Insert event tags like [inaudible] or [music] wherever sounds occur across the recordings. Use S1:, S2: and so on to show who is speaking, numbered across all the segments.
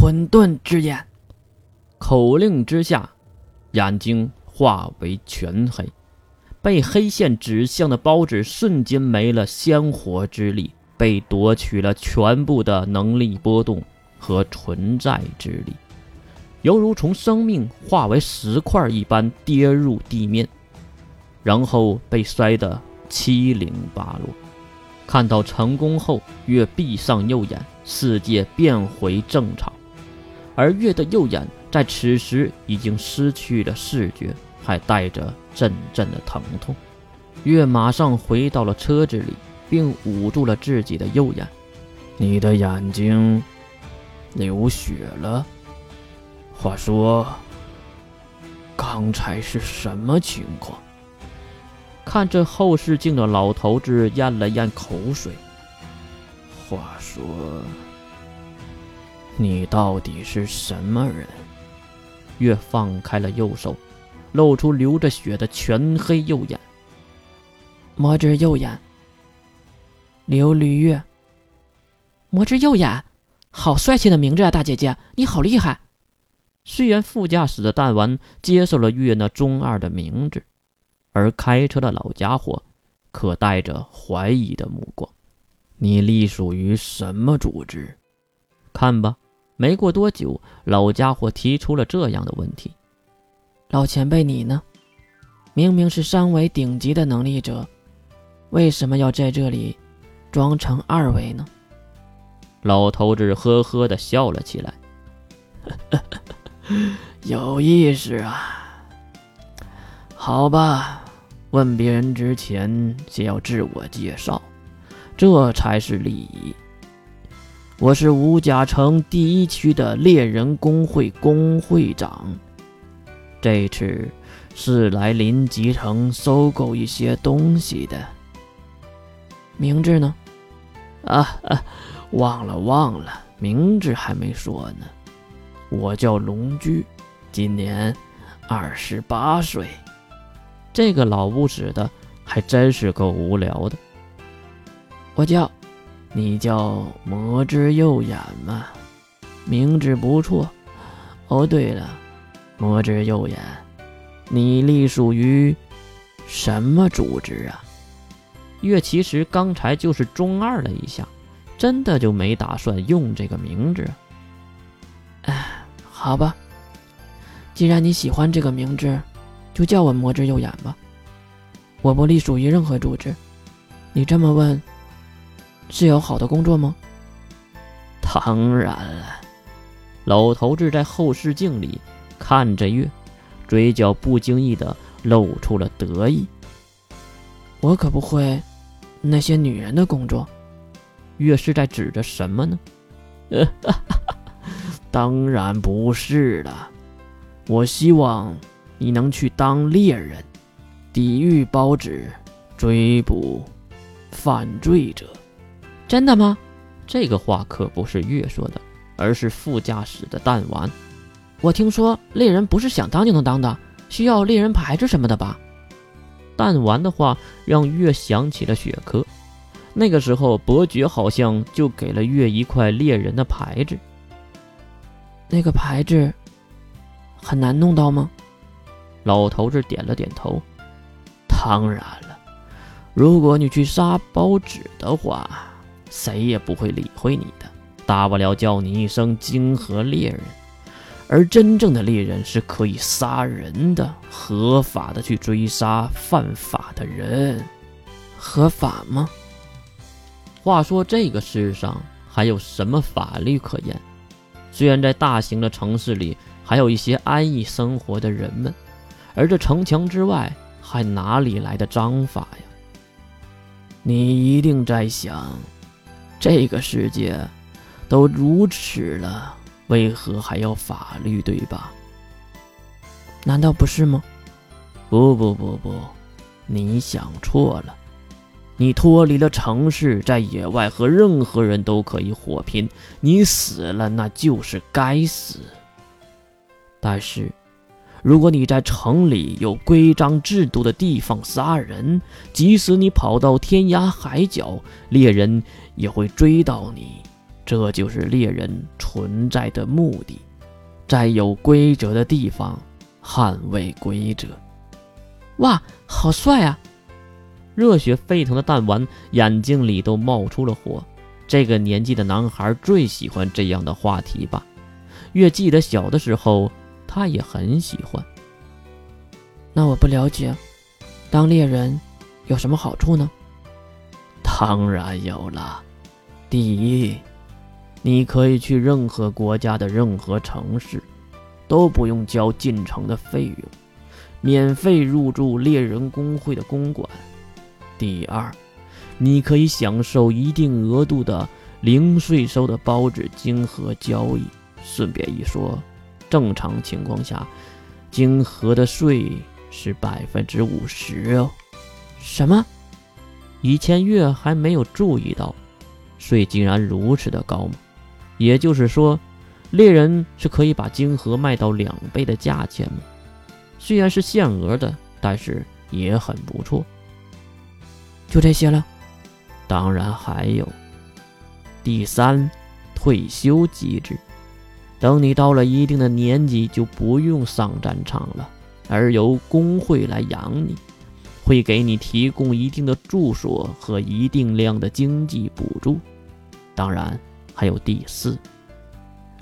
S1: 混沌之眼。
S2: 口令之下，眼睛化为全黑，被黑线指向的包子瞬间没了鲜活之力，被夺取了全部的能力波动和存在之力，犹如从生命化为石块一般跌入地面，然后被摔得七零八落。看到成功后，月闭上右眼，世界变回正常，而月的右眼在此时已经失去了视觉，还带着阵阵的疼痛。月马上回到了车子里，并捂住了自己的右眼。你的眼睛流血了。话说，刚才是什么情况？看着后视镜的老头子咽了咽口水。话说，你到底是什么人？月放开了右手，露出流着血的全黑右眼。
S1: 魔之右眼，刘璃月。魔之右眼，好帅气的名字啊，大姐姐，你好厉害！
S2: 虽然副驾驶的弹丸接受了月那中二的名字。而开车的老家伙，可带着怀疑的目光。你隶属于什么组织？看吧，没过多久，老家伙提出了这样的问题：“
S1: 老前辈，你呢？明明是三维顶级的能力者，为什么要在这里装成二维呢？”
S2: 老头子呵呵的笑了起来：“ [laughs]
S1: 有意思啊。”好吧，问别人之前先要自我介绍，这才是礼仪。我是吴甲城第一区的猎人工会工会长，这次是来临集城收购一些东西的。名字呢？啊，啊忘了忘了，名字还没说呢。我叫龙驹，今年二十八岁。
S2: 这个老不死的还真是够无聊的。
S1: 我叫，你叫魔之右眼吗？名字不错。哦，对了，魔之右眼，你隶属于什么组织啊？
S2: 月其实刚才就是中二了一下，真的就没打算用这个名字。
S1: 哎，好吧，既然你喜欢这个名字。就叫我魔之右眼吧，我不隶属于任何组织。你这么问，是有好的工作吗？
S2: 当然了，老头子在后视镜里看着月，嘴角不经意的露出了得意。
S1: 我可不会那些女人的工作。
S2: 月是在指着什么呢？[laughs]
S1: 当然不是了，我希望。你能去当猎人，抵御包纸，追捕犯罪者，真的吗？
S2: 这个话可不是月说的，而是副驾驶的弹丸。
S1: 我听说猎人不是想当就能当的，需要猎人牌子什么的吧？
S2: 弹丸的话让月想起了雪珂，那个时候伯爵好像就给了月一块猎人的牌子。
S1: 那个牌子很难弄到吗？
S2: 老头子点了点头。
S1: 当然了，如果你去杀包纸的话，谁也不会理会你的，大不了叫你一声金河猎人。而真正的猎人是可以杀人的，合法的去追杀犯法的人，合法吗？
S2: 话说这个世上还有什么法律可言？虽然在大型的城市里，还有一些安逸生活的人们。而这城墙之外，还哪里来的章法呀？
S1: 你一定在想，这个世界都如此了，为何还要法律，对吧？难道不是吗？不不不不，你想错了。你脱离了城市，在野外和任何人都可以火拼，你死了那就是该死。但是。如果你在城里有规章制度的地方杀人，即使你跑到天涯海角，猎人也会追到你，这就是猎人存在的目的，在有规则的地方捍卫规则。
S2: 哇，好帅啊！热血沸腾的弹丸眼睛里都冒出了火。这个年纪的男孩最喜欢这样的话题吧？越记得小的时候，他也很喜欢。
S3: 那我不了解，当猎人有什么好处呢？
S1: 当然有了。第一，你可以去任何国家的任何城市，都不用交进城的费用，免费入住猎人公会的公馆。第二，你可以享受一定额度的零税收的包纸金和交易。顺便一说，正常情况下，金盒的税是百分之五十哦。
S3: 什么？
S2: 以前月还没有注意到，税竟然如此的高吗？也就是说，猎人是可以把金盒卖到两倍的价钱吗？虽然是限额的，但是也很不错。
S3: 就这些了？
S1: 当然还有。第三，退休机制。等你到了一定的年纪，就不用上战场了，而由工会来养你，会给你提供一定的住所和一定量的经济补助。当然，还有第四，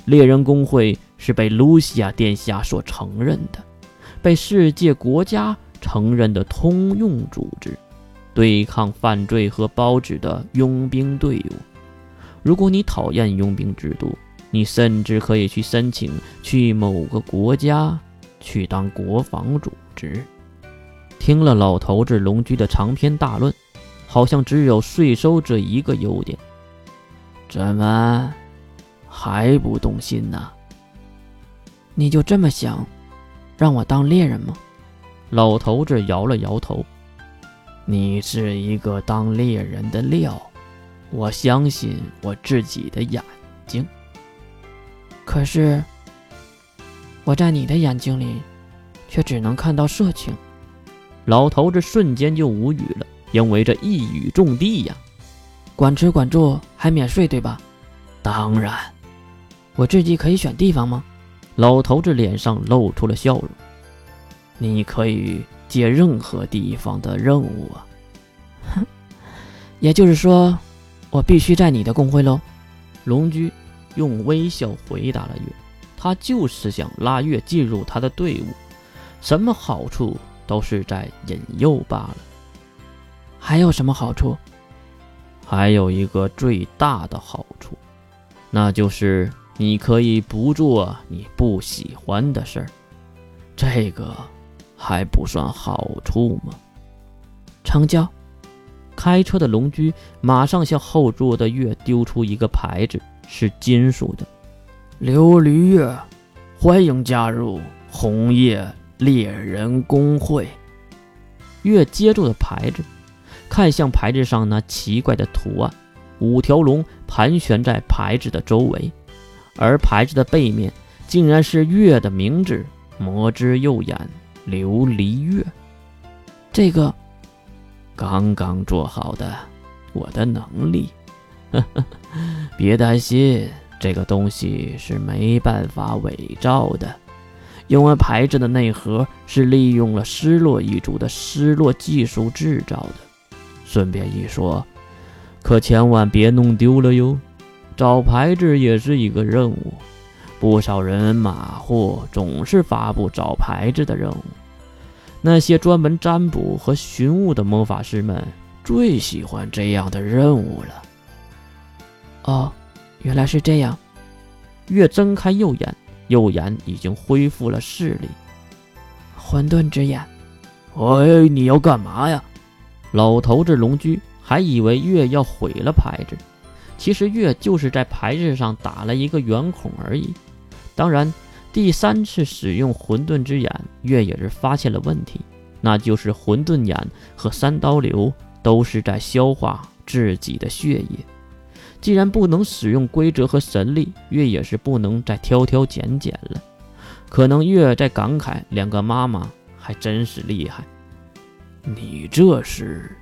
S1: 猎人工会是被卢西亚殿下所承认的，被世界国家承认的通用组织，对抗犯罪和包纸的佣兵队伍。如果你讨厌佣兵制度，你甚至可以去申请去某个国家去当国防组织。听了老头子龙驹的长篇大论，好像只有税收这一个优点。怎么还不动心呢？
S3: 你就这么想让我当猎人吗？
S1: 老头子摇了摇头。你是一个当猎人的料，我相信我自己的眼睛。
S3: 可是，我在你的眼睛里，却只能看到色情。
S2: 老头子瞬间就无语了，因为这一语中的呀。
S3: 管吃管住还免税，对吧？
S1: 当然。
S3: 我自己可以选地方吗？
S1: 老头子脸上露出了笑容。你可以接任何地方的任务啊。
S3: 哼，也就是说，我必须在你的工会喽。
S1: 龙驹。用微笑回答了月，他就是想拉月进入他的队伍，什么好处都是在引诱罢了。
S3: 还有什么好处？
S1: 还有一个最大的好处，那就是你可以不做你不喜欢的事儿。这个还不算好处吗？
S3: 成交。
S1: 开车的龙驹马上向后座的月丢出一个牌子。是金属的，琉璃月，欢迎加入红叶猎人公会。月接住了牌子，看向牌子上那奇怪的图案，五条龙盘旋在牌子的周围，而牌子的背面竟然是月的名字：魔之右眼琉璃月。
S3: 这个
S1: 刚刚做好的，我的能力。呵呵，别担心，这个东西是没办法伪造的，因为牌子的内核是利用了失落一族的失落技术制造的。顺便一说，可千万别弄丢了哟。找牌子也是一个任务，不少人马虎，总是发布找牌子的任务。那些专门占卜和寻物的魔法师们最喜欢这样的任务了。
S3: 哦，原来是这样。
S1: 月睁开右眼，右眼已经恢复了视力。
S3: 混沌之眼，
S1: 哎，你要干嘛呀？老头子龙驹还以为月要毁了牌子，其实月就是在牌子上打了一个圆孔而已。当然，第三次使用混沌之眼，月也是发现了问题，那就是混沌眼和三刀流都是在消化自己的血液。既然不能使用规则和神力，月也是不能再挑挑拣拣了。可能月在感慨，两个妈妈还真是厉害。你这是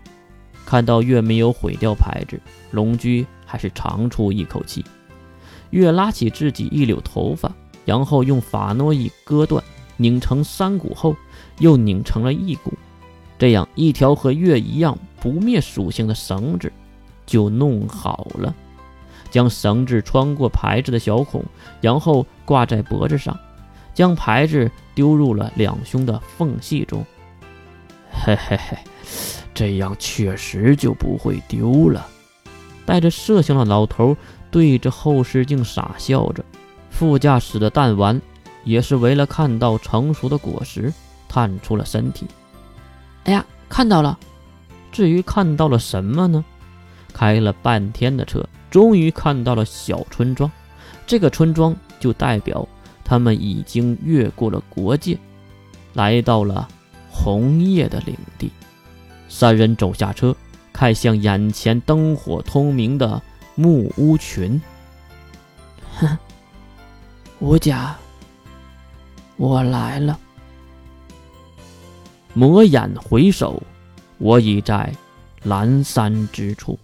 S1: 看到月没有毁掉牌子，龙驹还是长出一口气。
S2: 月拉起自己一绺头发，然后用法诺伊割断，拧成三股后，又拧成了一股，这样一条和月一样不灭属性的绳子就弄好了。将绳子穿过牌子的小孔，然后挂在脖子上，将牌子丢入了两胸的缝隙中。
S1: 嘿嘿嘿，这样确实就不会丢了。
S2: 带着麝香的老头对着后视镜傻笑着，副驾驶的弹丸也是为了看到成熟的果实，探出了身体。
S3: 哎呀，看到了！
S2: 至于看到了什么呢？开了半天的车，终于看到了小村庄。这个村庄就代表他们已经越过了国界，来到了红叶的领地。三人走下车。看向眼前灯火通明的木屋群，
S3: 哼，[laughs] 吴家，我来了。
S2: 魔眼回首，我已在阑珊之处。